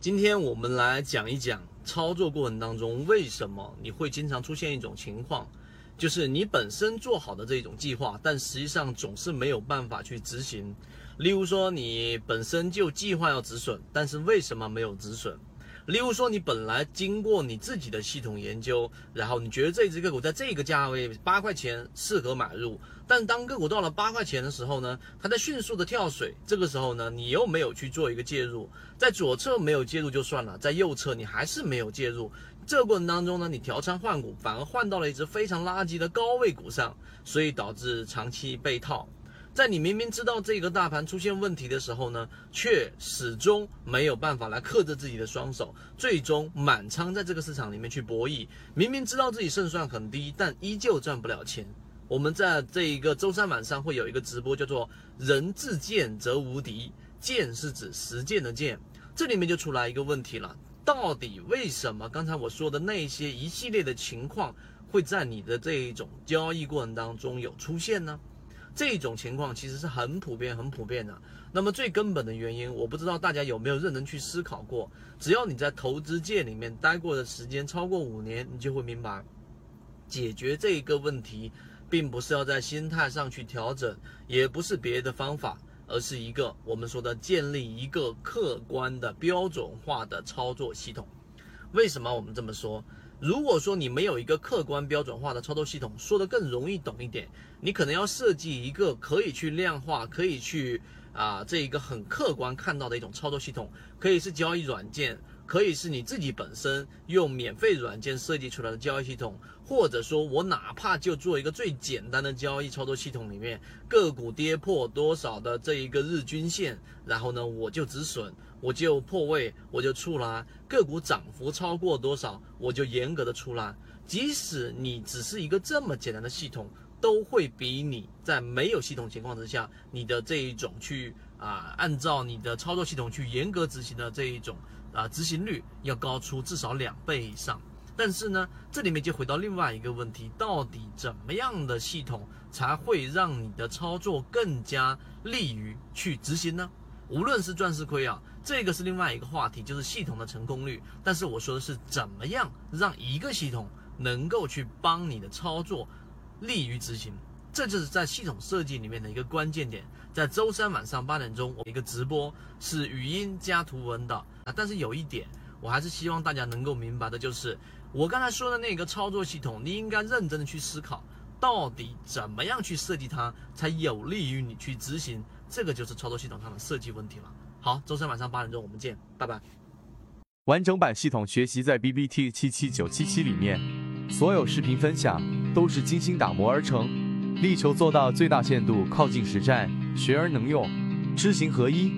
今天我们来讲一讲操作过程当中为什么你会经常出现一种情况，就是你本身做好的这种计划，但实际上总是没有办法去执行。例如说，你本身就计划要止损，但是为什么没有止损？例如说，你本来经过你自己的系统研究，然后你觉得这只个股在这个价位八块钱适合买入，但当个股到了八块钱的时候呢，它在迅速的跳水，这个时候呢，你又没有去做一个介入，在左侧没有介入就算了，在右侧你还是没有介入，这个过程当中呢，你调仓换股，反而换到了一只非常垃圾的高位股上，所以导致长期被套。在你明明知道这个大盘出现问题的时候呢，却始终没有办法来克制自己的双手，最终满仓在这个市场里面去博弈。明明知道自己胜算很低，但依旧赚不了钱。我们在这一个周三晚上会有一个直播，叫做“人自见则无敌”，见是指实践的见。这里面就出来一个问题了：到底为什么刚才我说的那些一系列的情况会在你的这一种交易过程当中有出现呢？这种情况其实是很普遍、很普遍的。那么最根本的原因，我不知道大家有没有认真去思考过。只要你在投资界里面待过的时间超过五年，你就会明白，解决这一个问题，并不是要在心态上去调整，也不是别的方法，而是一个我们说的建立一个客观的标准化的操作系统。为什么我们这么说？如果说你没有一个客观标准化的操作系统，说的更容易懂一点，你可能要设计一个可以去量化、可以去啊这一个很客观看到的一种操作系统，可以是交易软件，可以是你自己本身用免费软件设计出来的交易系统，或者说我哪怕就做一个最简单的交易操作系统里面，个股跌破多少的这一个日均线，然后呢我就止损。我就破位，我就出来；个股涨幅超过多少，我就严格的出来。即使你只是一个这么简单的系统，都会比你在没有系统情况之下，你的这一种去啊，按照你的操作系统去严格执行的这一种啊执行率要高出至少两倍以上。但是呢，这里面就回到另外一个问题：到底怎么样的系统才会让你的操作更加利于去执行呢？无论是赚是亏啊，这个是另外一个话题，就是系统的成功率。但是我说的是怎么样让一个系统能够去帮你的操作利于执行，这就是在系统设计里面的一个关键点。在周三晚上八点钟，我一个直播是语音加图文的啊。但是有一点，我还是希望大家能够明白的，就是我刚才说的那个操作系统，你应该认真的去思考，到底怎么样去设计它，才有利于你去执行。这个就是操作系统上的设计问题了。好，周三晚上八点钟我们见，拜拜。完整版系统学习在 B B T 七七九七七里面，所有视频分享都是精心打磨而成，力求做到最大限度靠近实战，学而能用，知行合一。